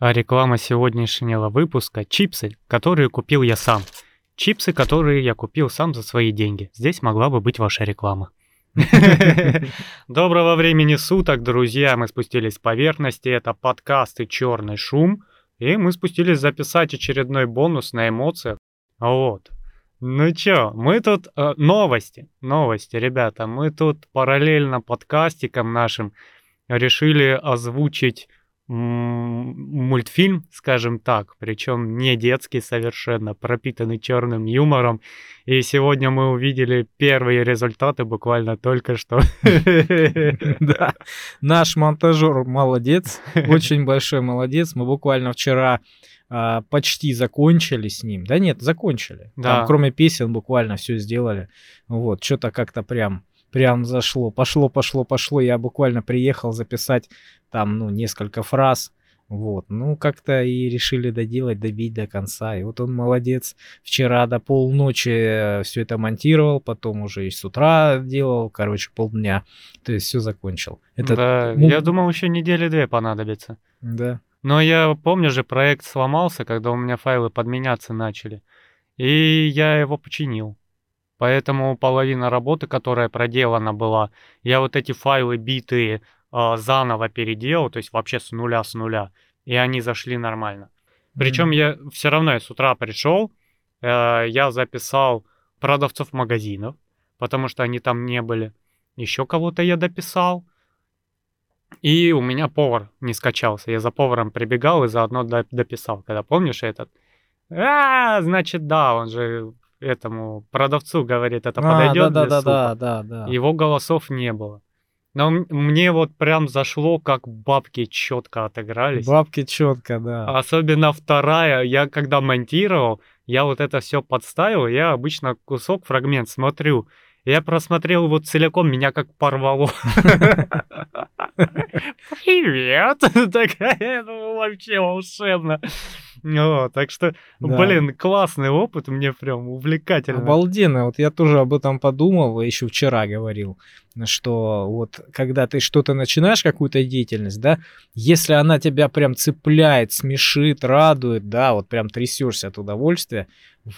А реклама сегодняшнего выпуска – чипсы, которые купил я сам. Чипсы, которые я купил сам за свои деньги. Здесь могла бы быть ваша реклама. Доброго времени суток, друзья. Мы спустились с поверхности. Это подкаст и черный шум. И мы спустились записать очередной бонус на эмоциях. Вот. Ну чё, мы тут... Э, новости, новости, ребята. Мы тут параллельно подкастикам нашим решили озвучить мультфильм, скажем так, причем не детский совершенно, пропитанный черным юмором. И сегодня мы увидели первые результаты буквально только что. Да, наш монтажер молодец, очень большой молодец. Мы буквально вчера а, почти закончили с ним. Да нет, закончили. Да. Там, кроме песен буквально все сделали. Вот, что-то как-то прям прям зашло. Пошло, пошло, пошло. Я буквально приехал записать там, ну, несколько фраз. Вот, ну, как-то и решили доделать, добить до конца. И вот он молодец. Вчера до полночи э, все это монтировал, потом уже и с утра делал, короче, полдня. То есть все закончил. Это, да, ну, я думал, еще недели две понадобится. Да. Но я помню же, проект сломался, когда у меня файлы подменяться начали. И я его починил. Поэтому половина работы, которая проделана была, я вот эти файлы битые э, заново переделал, то есть вообще с нуля с нуля, и они зашли нормально. Причем mm-hmm. я все равно я с утра пришел, э, я записал продавцов магазинов, потому что они там не были. Еще кого-то я дописал. И у меня повар не скачался. Я за поваром прибегал и заодно дописал. Когда помнишь этот? А, значит, да, он же этому продавцу говорит, это а, подойдет да, для да, да, да, да, да. Его голосов не было. Но мне вот прям зашло, как бабки четко отыгрались. Бабки четко, да. Особенно вторая. Я когда монтировал, я вот это все подставил, я обычно кусок, фрагмент смотрю. Я просмотрел его целиком, меня как порвало. Привет! Такая, ну, вообще волшебно. Вот, так что, да. блин, классный опыт, мне прям увлекательно. Обалденно, вот я тоже об этом подумал, еще вчера говорил, что вот когда ты что-то начинаешь, какую-то деятельность, да, если она тебя прям цепляет, смешит, радует, да, вот прям трясешься от удовольствия,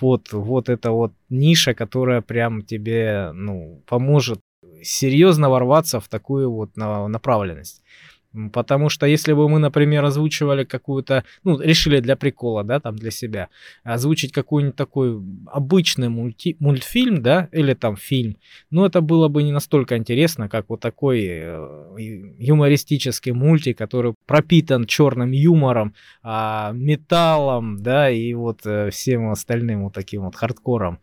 вот, вот это вот ниша, которая прям тебе, ну, поможет серьезно ворваться в такую вот направленность. Потому что если бы мы, например, озвучивали какую-то, ну, решили для прикола, да, там для себя, озвучить какой-нибудь такой обычный мульти, мультфильм, да, или там фильм, ну, это было бы не настолько интересно, как вот такой э, юмористический мультик, который пропитан черным юмором, э, металлом, да, и вот э, всем остальным вот таким вот хардкором.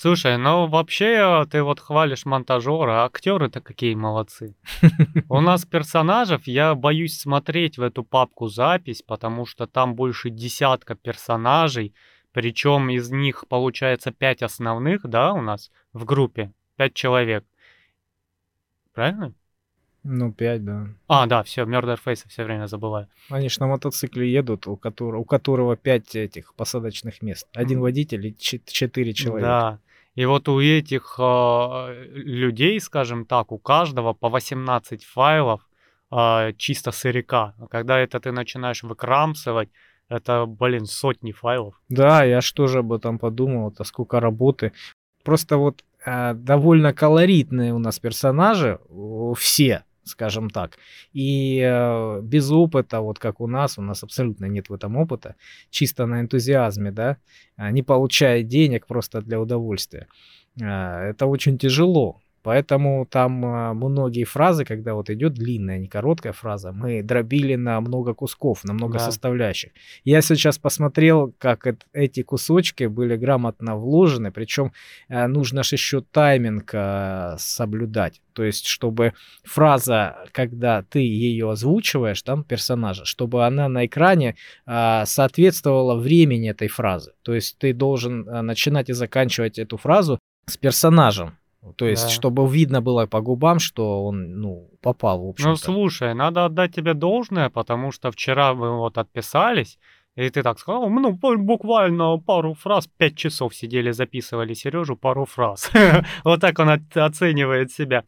Слушай, ну вообще ты вот хвалишь монтажера, а актеры-то какие молодцы. У нас персонажев, я боюсь смотреть в эту папку запись, потому что там больше десятка персонажей, причем из них получается пять основных, да, у нас в группе, пять человек. Правильно? Ну, пять, да. А, да, все, Murder Face все время забываю. Они же на мотоцикле едут, у которого, у которого пять этих посадочных мест. Один водитель и четыре человека. Да. И вот у этих э, людей, скажем так, у каждого по 18 файлов э, чисто сырика. А когда это ты начинаешь выкрамсывать, это, блин, сотни файлов. Да, я что же об этом подумал, это сколько работы. Просто вот э, довольно колоритные у нас персонажи, все, скажем так. И э, без опыта, вот как у нас, у нас абсолютно нет в этом опыта, чисто на энтузиазме, да, не получая денег просто для удовольствия. Э, это очень тяжело. Поэтому там а, многие фразы, когда вот идет длинная, не короткая фраза, мы дробили на много кусков, на много да. составляющих. Я сейчас посмотрел, как эти кусочки были грамотно вложены, причем э, нужно же еще тайминг э, соблюдать. То есть, чтобы фраза, когда ты ее озвучиваешь, там, персонажа, чтобы она на экране э, соответствовала времени этой фразы. То есть, ты должен начинать и заканчивать эту фразу с персонажем. То есть, да. чтобы видно было по губам, что он, ну, попал, в общем Ну, слушай, надо отдать тебе должное, потому что вчера мы вот отписались, и ты так сказал, ну, буквально пару фраз, пять часов сидели, записывали Сережу пару фраз. Вот так он оценивает себя.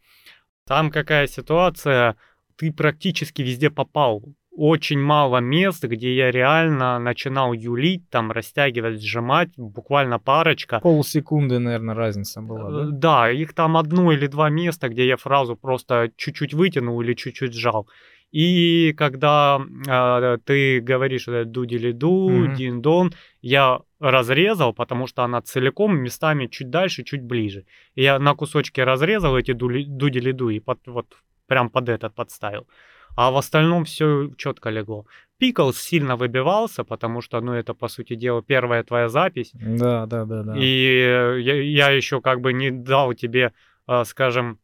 Там какая ситуация, ты практически везде попал. Очень мало мест, где я реально начинал юлить, там, растягивать, сжимать, буквально парочка. Полсекунды, наверное, разница была, Э, да? Да, их там одно или два места, где я фразу просто чуть-чуть вытянул или чуть-чуть сжал. И когда а, ты говоришь э, дудили-ду, Мгм. дин-дон, я разрезал, потому что она целиком местами чуть дальше, чуть ближе. И я на кусочки разрезал эти дудили-ду и под, вот прям под этот подставил. А в остальном все четко легло. Пиклс сильно выбивался, потому что, ну, это, по сути дела, первая твоя запись. Да, да, да, да. И я, я еще как бы не дал тебе, э, скажем,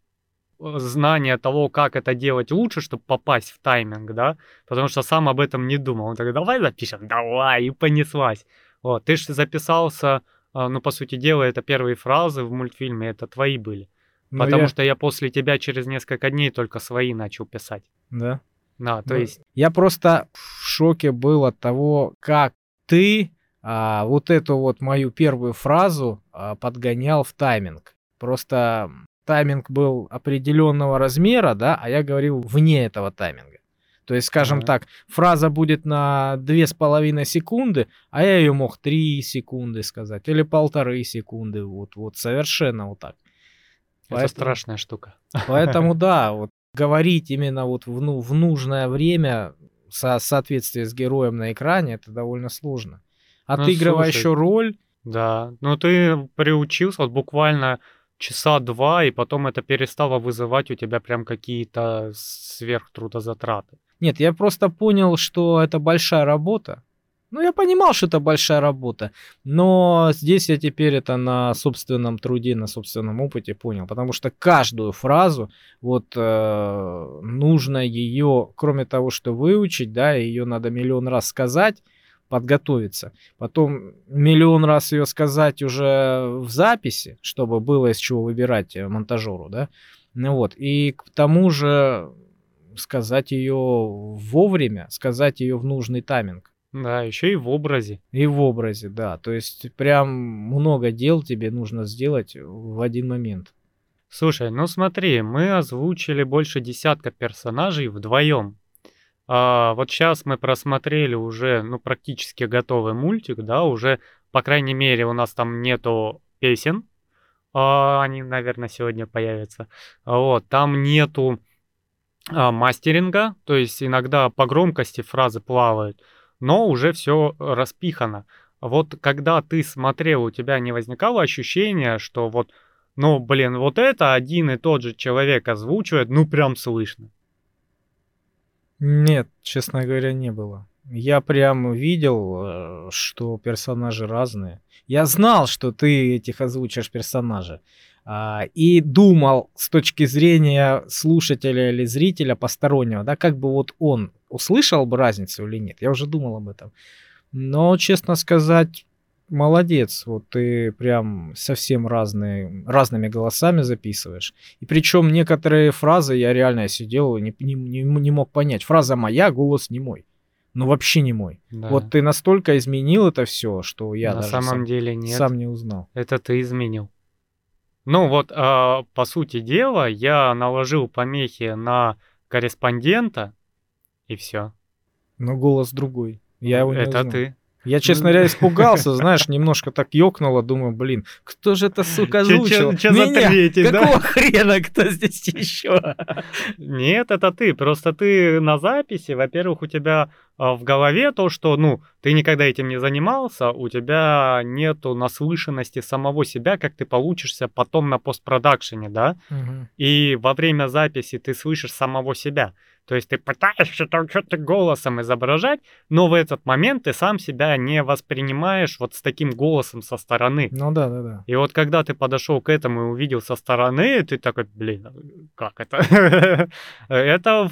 э, знания того, как это делать лучше, чтобы попасть в тайминг, да, потому что сам об этом не думал. Он такой, давай запишем, давай, и понеслась. Вот, ты же записался, э, ну, по сути дела, это первые фразы в мультфильме, это твои были. Ну, потому я- что я после тебя через несколько дней только свои начал писать. Да. Да, то Ну, есть, Я просто в шоке был от того, как ты а, вот эту вот мою первую фразу а, подгонял в тайминг. Просто тайминг был определенного размера, да, а я говорил вне этого тайминга. То есть, скажем Да. так, фраза будет на две с половиной секунды, а я ее мог три секунды сказать или полторы секунды, вот, вот совершенно вот так. Это Поэтому- страшная штука. Поэтому да, вот говорить именно вот в, ну, в нужное время со соответствии с героем на экране, это довольно сложно. Отыгрывая слушай, еще роль, Да, ну ты приучился вот буквально часа два, и потом это перестало вызывать у тебя прям какие-то сверхтрудозатраты. нет, я просто понял, что это большая работа. Ну, я понимал, что это большая работа, но здесь я теперь это на собственном труде, на собственном опыте понял, потому что каждую фразу, вот э, нужно ее, кроме того, что выучить, да, ее надо миллион раз сказать, подготовиться, потом миллион раз ее сказать уже в записи, чтобы было из чего выбирать э, монтажеру, да, ну вот, и к тому же сказать ее вовремя, сказать ее в нужный тайминг. Да, еще и в образе. И в образе, да. То есть прям много дел тебе нужно сделать в один момент. Слушай, ну смотри, мы озвучили больше десятка персонажей вдвоем. А, вот сейчас мы просмотрели уже, ну, практически готовый мультик, да, уже, по крайней мере, у нас там нету песен, а, они, наверное, сегодня появятся. А Вот, там нету а, мастеринга, то есть иногда по громкости фразы плавают, но уже все распихано. Вот когда ты смотрел, у тебя не возникало ощущения, что вот, ну, блин, вот это один и тот же человек озвучивает, ну, прям слышно. Нет, честно говоря, не было. Я прям видел, э, что персонажи разные. Я знал, что ты этих озвучишь персонажей. А, И думал с точки зрения слушателя или зрителя постороннего, да, как бы вот он услышал бы разницу или нет. Я уже думал об этом. Но, честно сказать, молодец. Вот ты прям совсем разные, разными голосами записываешь. И причем некоторые фразы я реально сидел и не, не, не, не мог понять. Фраза моя, голос не мой. Ну вообще не мой. Да. Вот ты настолько изменил это все, что я На даже самом сам, деле нет. сам не узнал. Это ты изменил. Ну вот, а, по сути дела, я наложил помехи на корреспондента, и все. Но голос другой. Я его не Это узнал. ты. Я, честно говоря, испугался, знаешь, немножко так ёкнуло, думаю, блин, кто же это, сука, озвучил? Чё за третий, да? Какого хрена, кто здесь еще? Нет, это ты. Просто ты на записи, во-первых, у тебя а, в голове то, что, ну, ты никогда этим не занимался, у тебя нету наслышанности самого себя, как ты получишься потом на постпродакшене, да? И во время записи ты слышишь самого себя. То есть ты пытаешься там что-то голосом изображать, но в этот момент ты сам себя не воспринимаешь вот с таким голосом со стороны. Ну да, да, да. И вот когда ты подошел к этому и увидел со стороны, ты такой, блин, как это? Это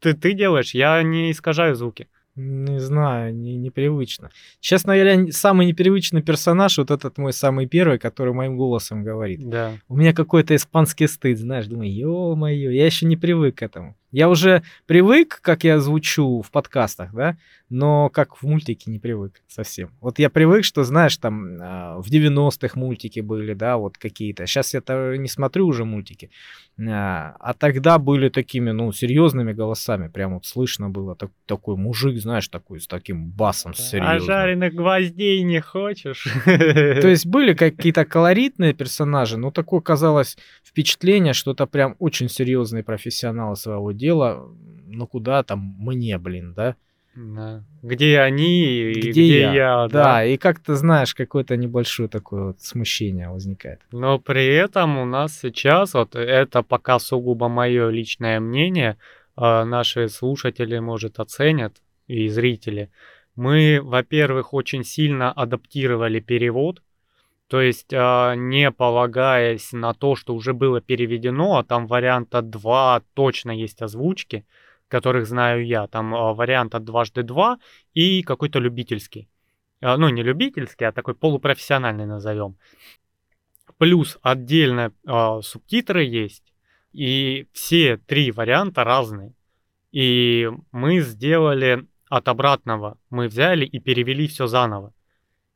ты, ты делаешь, я не искажаю звуки. Не знаю, не, непривычно. Честно говоря, самый непривычный персонаж, вот этот мой самый первый, который моим голосом говорит. Да. У меня какой-то испанский стыд, знаешь, думаю, ё-моё, я еще не привык к этому. Я уже привык, как я звучу в подкастах, да, но как в мультике не привык совсем. Вот я привык, что, знаешь, там а, в 90-х мультики были, да, вот какие-то. Сейчас я не смотрю уже мультики. А, а тогда были такими, ну, серьезными голосами. Прям вот слышно было так, такой мужик, знаешь, такой с таким басом серьезным. А жареных гвоздей не хочешь? То есть были какие-то колоритные персонажи, но такое казалось впечатление, что это прям очень серьезные профессионалы своего дела. Ну куда там мне, блин, да? Да. Где они и где, где я, я да. да. И как-то, знаешь, какое-то небольшое такое вот смущение возникает. Но при этом у нас сейчас, вот это пока сугубо мое личное мнение, а наши слушатели, может, оценят и зрители. Мы, во-первых, очень сильно адаптировали перевод, то есть а, не полагаясь на то, что уже было переведено, а там варианта 2 точно есть озвучки, которых знаю я. Там э, вариант от дважды два и какой-то любительский. Э, ну, не любительский, а такой полупрофессиональный назовем. Плюс отдельно субтитры есть. И все три варианта разные. И мы сделали от обратного. Мы взяли и перевели все заново.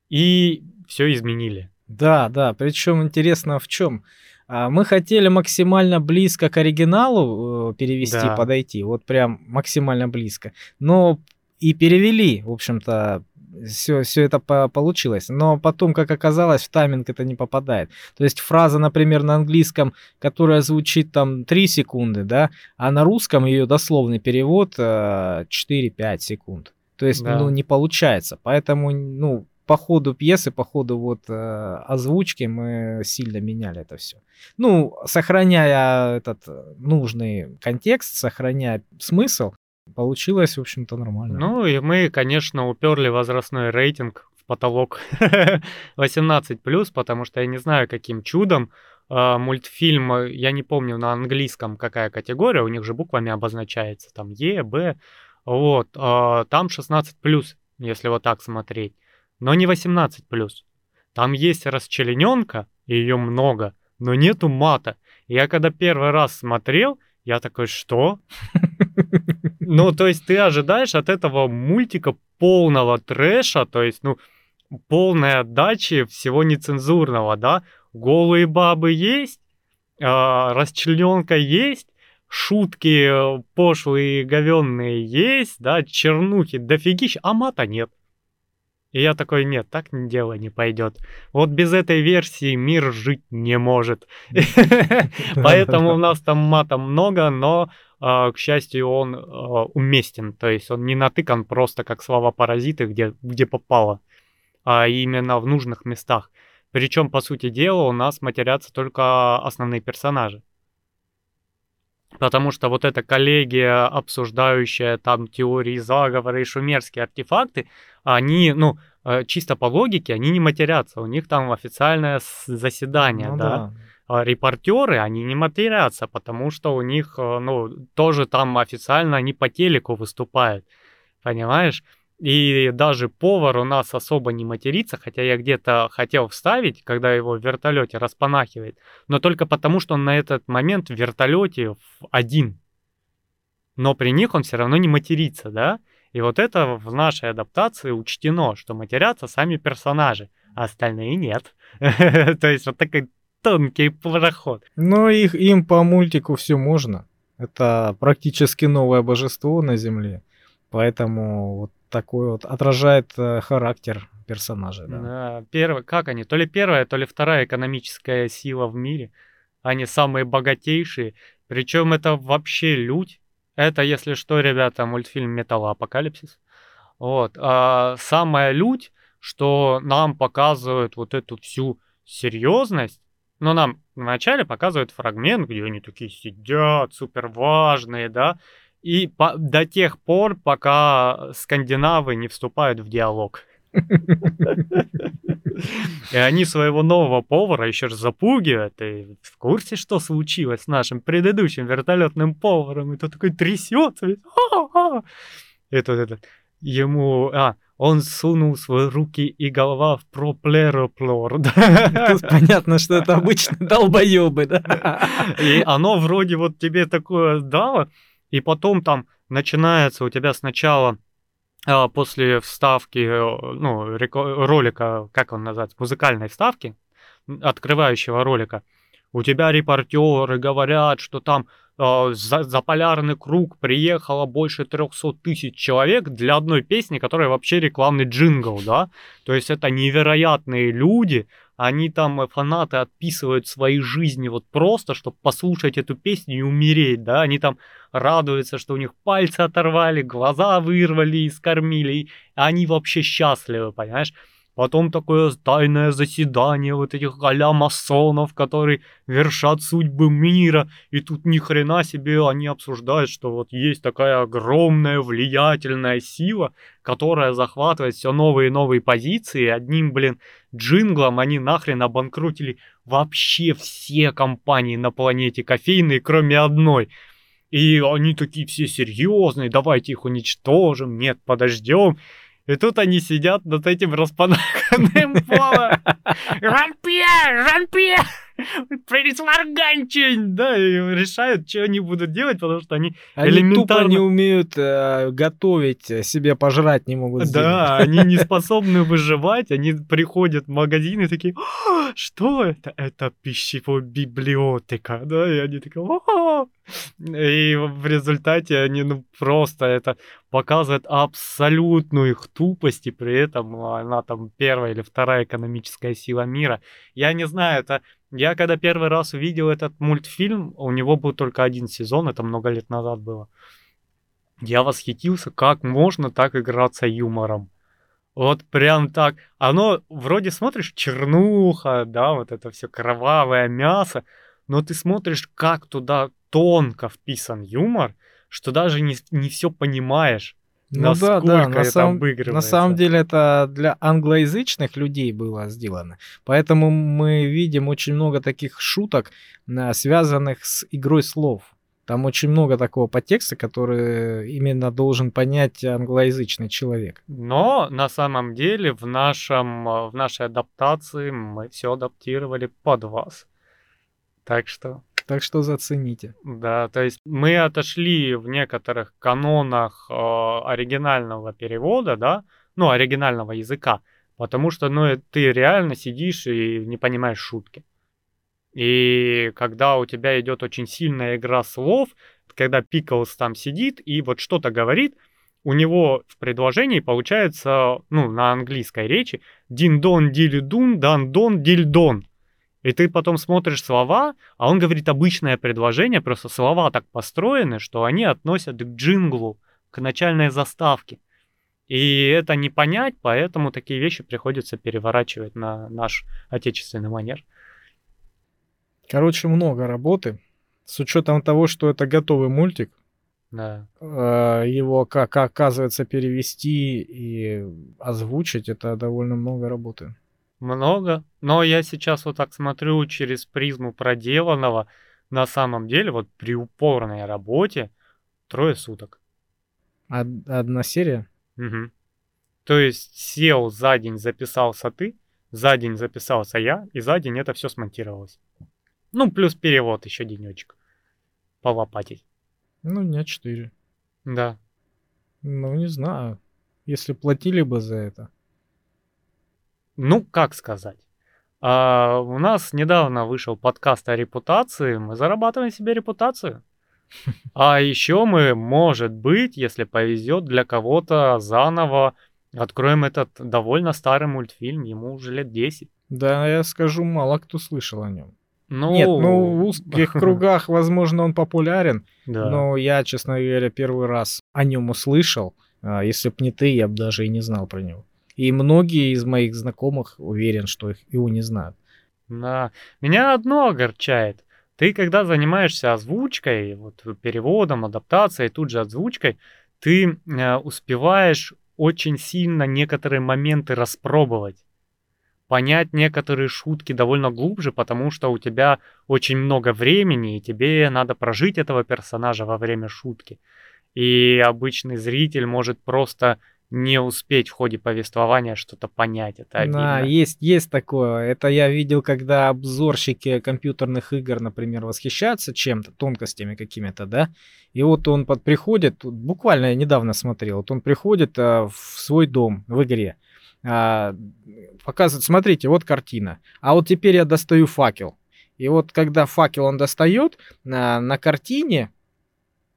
И все изменили. Да, да. Причем интересно в чем. А, мы хотели максимально близко к оригиналу э, перевести, да. подойти, вот прям максимально близко. Но и перевели, в общем-то, все, все это по получилось. Но потом, как оказалось, в тайминг это не попадает. То есть фраза, например, на английском, которая звучит там 3 секунды, да, а на русском ее дословный перевод 4-5 э, секунд. То есть, да. ну, не получается. Поэтому, ну, по ходу пьесы, по ходу вот э, озвучки мы сильно меняли это все. Ну, сохраняя этот э, нужный контекст, сохраняя смысл, получилось, в общем-то, нормально. Ну, и мы, конечно, уперли возрастной рейтинг в потолок 18+, потому что я не знаю, каким чудом э, мультфильм, я не помню на английском какая категория, у них же буквами обозначается, там Е, Б, вот, э, там 16+, если вот так смотреть но не 18+. Там есть расчлененка, и ее много, но нету мата. Я когда первый раз смотрел, я такой, что? Ну, то есть ты ожидаешь от этого мультика полного трэша, то есть, ну, полной отдачи всего нецензурного, да? Голые бабы есть, э, расчлененка есть, шутки пошлые говенные есть, да, чернухи дофигища, а мата нет. И я такой, нет, так дело не пойдет. Вот без этой версии мир жить не может. Поэтому у нас там мата много, но, а, к счастью, он а, уместен. То есть он не натыкан просто как слова-паразиты, где, где попало, а именно в нужных местах. Причем, по сути дела, у нас матерятся только основные персонажи. Потому что вот эта коллегия, обсуждающая там теории заговора и шумерские артефакты, они, ну, э, чисто по логике, они не матерятся. У них там официальное заседание, ну, да. да. А репортеры, они не матерятся, потому что у них, э, ну, тоже там официально они по телеку выступают. Понимаешь? И даже повар у нас особо не матерится, хотя я где-то хотел вставить, когда его в вертолете распанахивает, но только потому, что он на этот момент в вертолете один. Но при них он все равно не матерится, да? И вот это в нашей адаптации учтено, что матерятся сами персонажи, а остальные нет. То есть вот такой тонкий проход. Но их, им по мультику все можно. Это практически новое божество на Земле. Поэтому вот такой вот отражает э, характер персонажа. Да. да, первый, как они? То ли первая, то ли вторая экономическая сила в мире. Они самые богатейшие. Причем это вообще людь. Это, если что, ребята, мультфильм Металлоапокалипсис. Вот. А самая лють, что нам показывают вот эту всю серьезность, но нам вначале показывают фрагмент, где они такие сидят, супер важные, да, и по, до тех пор, пока скандинавы не вступают в диалог. И они своего нового повара еще раз запугивают. И в курсе, что случилось с нашим предыдущим вертолетным поваром? И тот такой трясется. И тут этот ему... А, он сунул свои руки и голова в проплероплор. Тут понятно, что это обычно долбоебы, да? И оно вроде вот тебе такое дало, и потом там начинается у тебя сначала а, после вставки, э, ну, ролика, как он называется, музыкальной вставки, открывающего ролика, у тебя репортеры говорят, что там э, за, за полярный круг приехало больше 300 тысяч человек для одной песни, которая вообще рекламный джингл, да? То есть это невероятные люди, они там, э, фанаты, отписывают свои жизни вот просто, чтобы послушать эту песню и умереть, да? Они там радуются, что у них пальцы оторвали, глаза вырвали и скормили, и они вообще счастливы, понимаешь? Потом такое тайное заседание вот этих а масонов, которые вершат судьбы мира. И тут ни хрена себе они обсуждают, что вот есть такая огромная влиятельная сила, которая захватывает все новые и новые позиции. Одним, блин, джинглом они нахрен обанкрутили вообще все компании на планете кофейные, кроме одной. И они такие все серьезные, давайте их уничтожим, нет, подождем. И тут они сидят над этим распанаханным полом. Жан-Пьер! Жан-Пьер! Присварганчень! Да, и решают, что они будут делать, потому что они, они элементарно... тупо не умеют э, готовить, э, себе пожрать не могут сделать. Да, они не способны выживать, они приходят в магазин и такие, что это? Это пищевая библиотека, да, и они такие, О! и в результате они, ну, просто это показывает абсолютную их тупость, и при этом она там первая или вторая экономическая сила мира. Я не знаю, это я когда первый раз увидел этот мультфильм, у него был только один сезон, это много лет назад было. Я восхитился, как можно так играться юмором. Вот прям так. Оно вроде смотришь чернуха, да, вот это все кровавое мясо, но ты смотришь, как туда тонко вписан юмор, что даже не, не все понимаешь. Ну да, да, на, сам, на самом деле это для англоязычных людей было сделано. Поэтому мы видим очень много таких шуток, связанных с игрой слов. Там очень много такого подтекста, который именно должен понять англоязычный человек. Но на самом деле в, нашем, в нашей адаптации мы все адаптировали под вас. Так что так что зацените. Да, то есть мы отошли в некоторых канонах э, оригинального перевода, да, ну, оригинального языка, потому что, ну, ты реально сидишь и не понимаешь шутки. И когда у тебя идет очень сильная игра слов, когда Пиклс там сидит и вот что-то говорит, у него в предложении получается, ну, на английской речи, дин-дон, дили-дун, дан-дон, диль-дон. И ты потом смотришь слова, а он говорит обычное предложение, просто слова так построены, что они относят к джинглу, к начальной заставке. И это не понять, поэтому такие вещи приходится переворачивать на наш отечественный манер. Короче, много работы. С учетом того, что это готовый мультик, да. Э, его, как оказывается, перевести и озвучить, это довольно много работы много, но я сейчас вот так смотрю через призму проделанного, на самом деле вот при упорной работе трое суток. Од- одна серия? Угу. То есть сел за день, записался ты, за день записался я, и за день это все смонтировалось. Ну, плюс перевод еще денечек. Полопатить. Ну, дня четыре. Да. Ну, не знаю. Если платили бы за это ну, как сказать. А, у нас недавно вышел подкаст о репутации. Мы зарабатываем себе репутацию. А еще мы, может быть, если повезет, для кого-то заново откроем этот довольно старый мультфильм. Ему уже лет 10. Да, я скажу, мало кто слышал о нем. Ну... Нет, ну в узких кругах, возможно, он популярен, да. но я, честно говоря, первый раз о нем услышал. А если б не ты, я бы даже и не знал про него. И многие из моих знакомых уверен, что их его не знают. Да. Меня одно огорчает. Ты, когда занимаешься озвучкой, вот переводом, адаптацией, тут же озвучкой, ты э, успеваешь очень сильно некоторые моменты распробовать понять некоторые шутки довольно глубже, потому что у тебя очень много времени, и тебе надо прожить этого персонажа во время шутки. И обычный зритель может просто не успеть в ходе повествования что-то понять. Это обидно. Да, есть, есть такое. Это я видел, когда обзорщики компьютерных игр, например, восхищаются чем-то, тонкостями какими-то, да, и вот он под, приходит, буквально я недавно смотрел, вот он приходит а, в свой дом в игре, а, показывает, смотрите, вот картина, а вот теперь я достаю факел. И вот когда факел он достает, на, на картине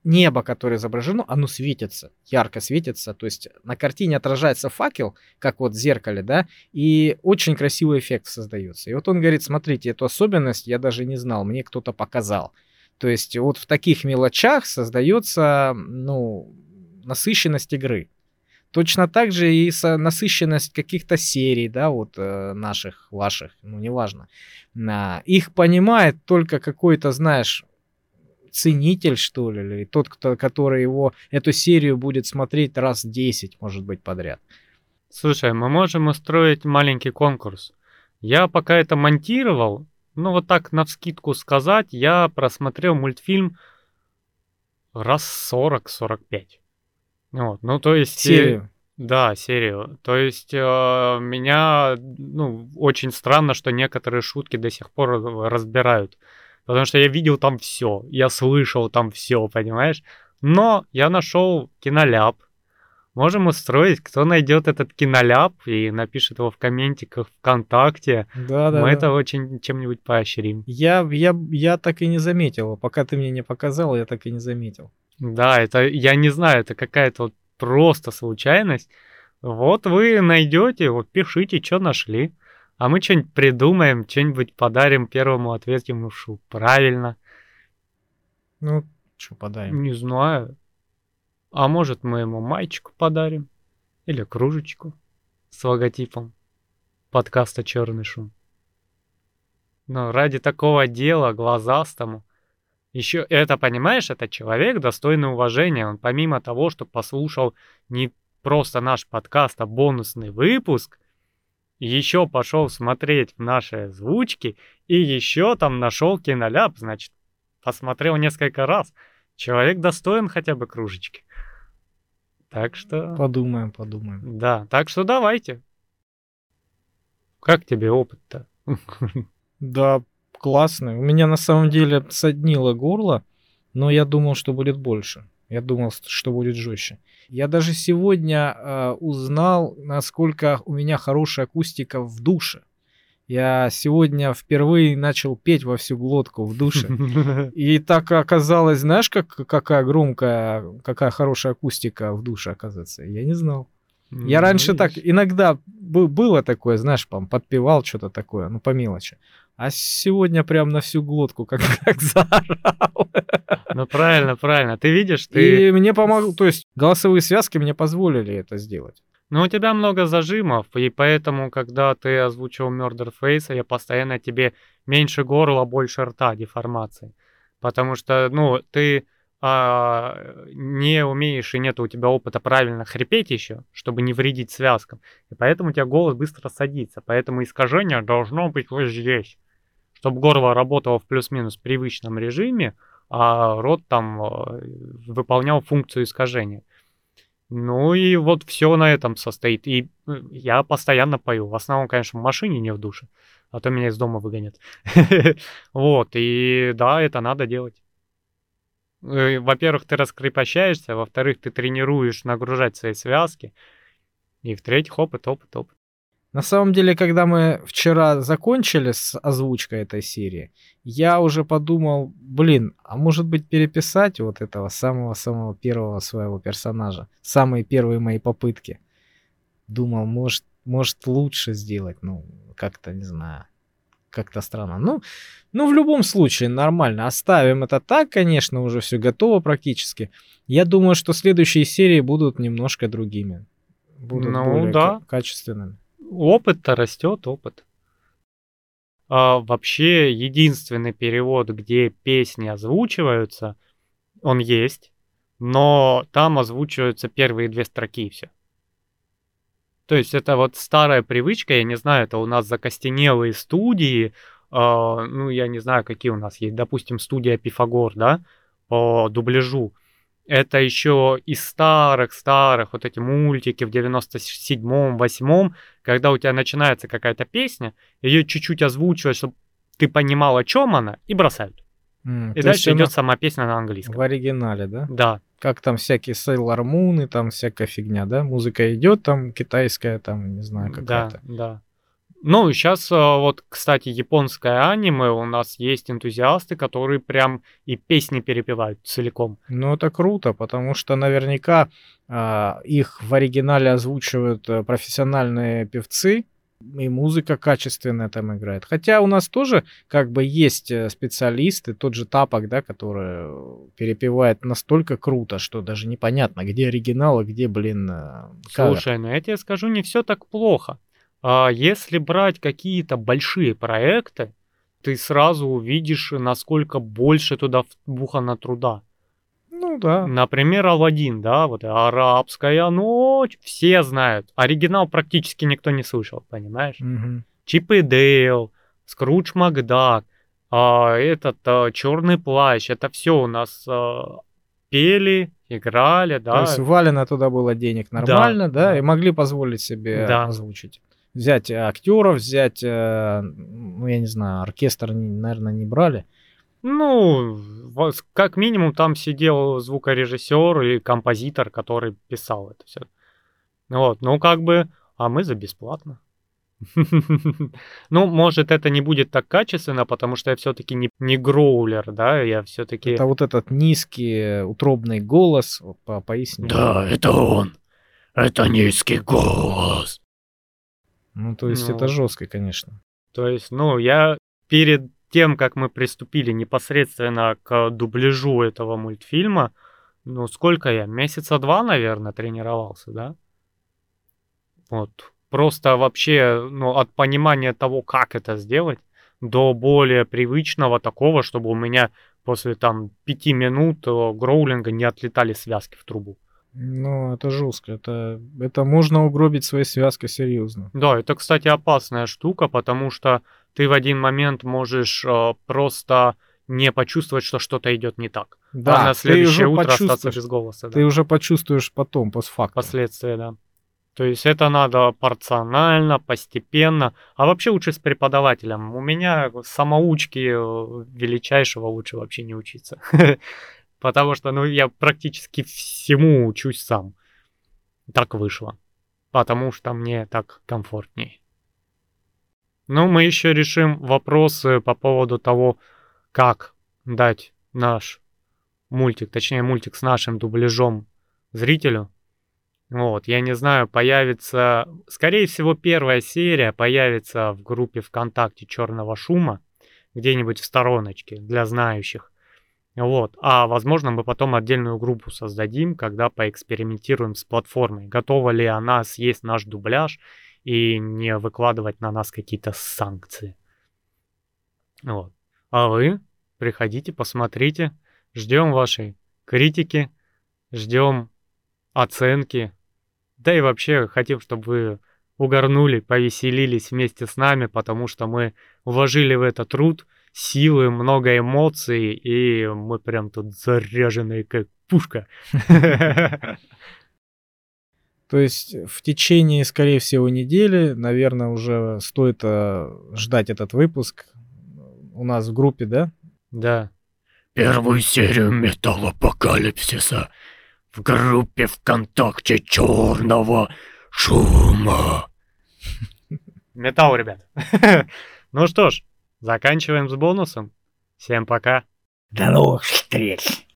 небо, которое изображено, оно светится, ярко светится, то есть на картине отражается факел, как вот в зеркале, да, и очень красивый эффект создается. И вот он говорит, смотрите, эту особенность я даже не знал, мне кто-то показал. То есть вот в таких мелочах создается, ну, насыщенность игры. Точно так же и насыщенность каких-то серий, да, вот э, наших, ваших, ну, неважно. А, их понимает только какой-то, знаешь, ценитель, что ли, или тот, кто, который его, эту серию будет смотреть раз 10, может быть, подряд. Слушай, мы можем устроить маленький конкурс. Я пока это монтировал, ну вот так на вскидку сказать, я просмотрел мультфильм раз 40-45. Вот, ну то есть... Э, серию. Да, серию. То есть э, меня, ну, очень странно, что некоторые шутки до сих пор разбирают. Потому что я видел там все, я слышал там все, понимаешь? Но я нашел киноляп. Можем устроить, кто найдет этот киноляп и напишет его в комментиках ВКонтакте. Да, да. Мы да. это очень чем-нибудь поощрим. Я, я, я так и не заметил. Пока ты мне не показал, я так и не заметил. Да, это я не знаю, это какая-то вот просто случайность. Вот вы найдете, вот пишите, что нашли. А мы что-нибудь придумаем, что-нибудь подарим первому ответившему. Правильно. Ну, что подарим? Не знаю. А может, мы ему мальчику подарим? Или кружечку с логотипом подкаста «Черный шум». Но ради такого дела глазастому еще это, понимаешь, это человек достойный уважения. Он помимо того, что послушал не просто наш подкаст, а бонусный выпуск, еще пошел смотреть в наши озвучки и еще там нашел киноляп, значит, посмотрел несколько раз. Человек достоин хотя бы кружечки. Так что... Подумаем, подумаем. Да, так что давайте. Как тебе опыт-то? Да, классный. У меня на самом деле соднило горло, но я думал, что будет больше. Я думал, что будет жестче. Я даже сегодня э, узнал, насколько у меня хорошая акустика в душе. Я сегодня впервые начал петь во всю глотку в душе. И так оказалось, знаешь, как, какая громкая, какая хорошая акустика в душе оказывается. Я не знал. Я ну, раньше так иногда было такое, знаешь, подпевал что-то такое, ну по мелочи. А сегодня прям на всю глотку, как, как заорал. Ну правильно, правильно. Ты видишь, ты... И мне помогло, то есть голосовые связки мне позволили это сделать. Ну, у тебя много зажимов, и поэтому, когда ты озвучивал Murder Face, я постоянно тебе меньше горла, больше рта деформации. Потому что, ну, ты а, не умеешь и нет у тебя опыта правильно хрипеть еще, чтобы не вредить связкам. И поэтому у тебя голос быстро садится. Поэтому искажение должно быть вот здесь чтобы горло работало в плюс-минус привычном режиме, а рот там э, выполнял функцию искажения. Ну и вот все на этом состоит. И я постоянно пою. В основном, конечно, в машине, не в душе. А то меня из дома выгонят. Вот, и да, это надо делать. Э, во-первых, ты раскрепощаешься, во-вторых, ты тренируешь нагружать свои связки. И в-третьих, опыт, опыт, опыт. На самом деле, когда мы вчера закончили с озвучкой этой серии, я уже подумал, блин, а может быть переписать вот этого самого-самого первого своего персонажа, самые первые мои попытки. Думал, может, может лучше сделать, ну, как-то, не знаю, как-то странно. Ну, ну, в любом случае, нормально. Оставим это так, конечно, уже все готово практически. Я думаю, что следующие серии будут немножко другими. Будут ну, более да. качественными опыт-то растет, опыт. А вообще единственный перевод, где песни озвучиваются, он есть, но там озвучиваются первые две строки и все. То есть это вот старая привычка, я не знаю, это у нас закостенелые студии, э, ну я не знаю, какие у нас есть, допустим, студия Пифагор, да, по дубляжу. это еще из старых-старых вот эти мультики в 97-м, 8 когда у тебя начинается какая-то песня, ее чуть-чуть озвучивают, чтобы ты понимал, о чем она, и бросают. М, И дальше идет она сама песня на английском. в оригинале, да? Да, Как там всякие Sailor Moon и там всякая фигня, да? Музыка идет там китайская, там, не знаю, да, какая-то. да. Ну, сейчас вот, кстати, японское аниме, у нас есть энтузиасты, которые прям и песни перепевают целиком. Ну, это круто, потому что наверняка а, их в оригинале озвучивают э, профессиональные певцы, и музыка качественная там играет. Хотя у нас тоже как бы есть э, специалисты, тот же Тапок, да, который э, перепевает настолько круто, что даже непонятно, где оригинал, а где, блин, э, кавер. Слушай, ну я тебе скажу, не все так плохо. А если брать какие-то большие проекты, ты сразу увидишь, насколько больше туда вбухано труда. Ну да. Например, Алладин, да, вот арабская ночь, все знают. Оригинал практически никто не слышал, понимаешь? Мгм. Чип и Дейл, Скрудж Макдак, а, этот Черный плащ, это все у нас а, пели, играли, То да. есть валено туда было денег нормально, да, да. и могли позволить себе Да. озвучить. Взять актеров, взять, э, ну я не знаю, оркестр, наверное, не брали. Ну, как минимум там сидел звукорежиссер или композитор, который писал это все. Вот, ну как бы, а мы за бесплатно. Ну, может, это не будет так качественно, потому что я все-таки не, не гроулер, да, я все-таки... Это вот этот низкий утробный голос, по, поясни. Да, это он. Это низкий голос. Ну, то есть Ну. это жестко, конечно. То есть, ну, я перед тем, как мы приступили непосредственно к дубляжу этого мультфильма, ну, сколько я? Месяца два, наверное, тренировался, да? Вот. Просто вообще, ну, от понимания того, как это сделать, до более привычного такого, чтобы у меня после там пяти минут э, гроулинга не отлетали связки в трубу. Ну, это жестко. Это, это можно угробить своей связкой серьезно. Да, это, кстати, опасная штука, потому что ты в один момент можешь э, просто не почувствовать, что что-то идет не так. а на ты следующее уже утро остаться без голоса. да. Ты уже почувствуешь потом, постфактум. Последствия, да. То есть это надо порционально, постепенно. А вообще лучше с преподавателем. У меня самоучки э, величайшего лучше вообще не учиться. Потому что, ну, я практически всему учусь сам. Так вышло. Потому что мне так комфортней. Ну, мы еще решим вопросы по поводу того, как дать наш мультик, точнее мультик с нашим дубляжом зрителю. Вот, я не знаю, появится, скорее всего, первая серия появится в группе ВКонтакте Черного шума, где-нибудь в стороночке для знающих. Вот, а возможно мы потом отдельную группу создадим, когда поэкспериментируем с платформой, готова ли она съесть наш дубляж и не выкладывать на нас какие-то санкции. Вот. А вы приходите, посмотрите, ждем вашей критики, ждем оценки, да и вообще хотим, чтобы вы угорнули, повеселились вместе с нами, потому что мы вложили в это труд, силы, много эмоций, и мы прям тут заряженные как пушка. То есть в течение, скорее всего, недели, наверное, уже стоит э, ждать этот выпуск у нас в группе, да? Да. Первую серию Металлопокалипсиса в группе ВКонтакте Черного Шума. Металл, ребят. Ну что ж, заканчиваем с бонусом. Всем пока. До новых встреч!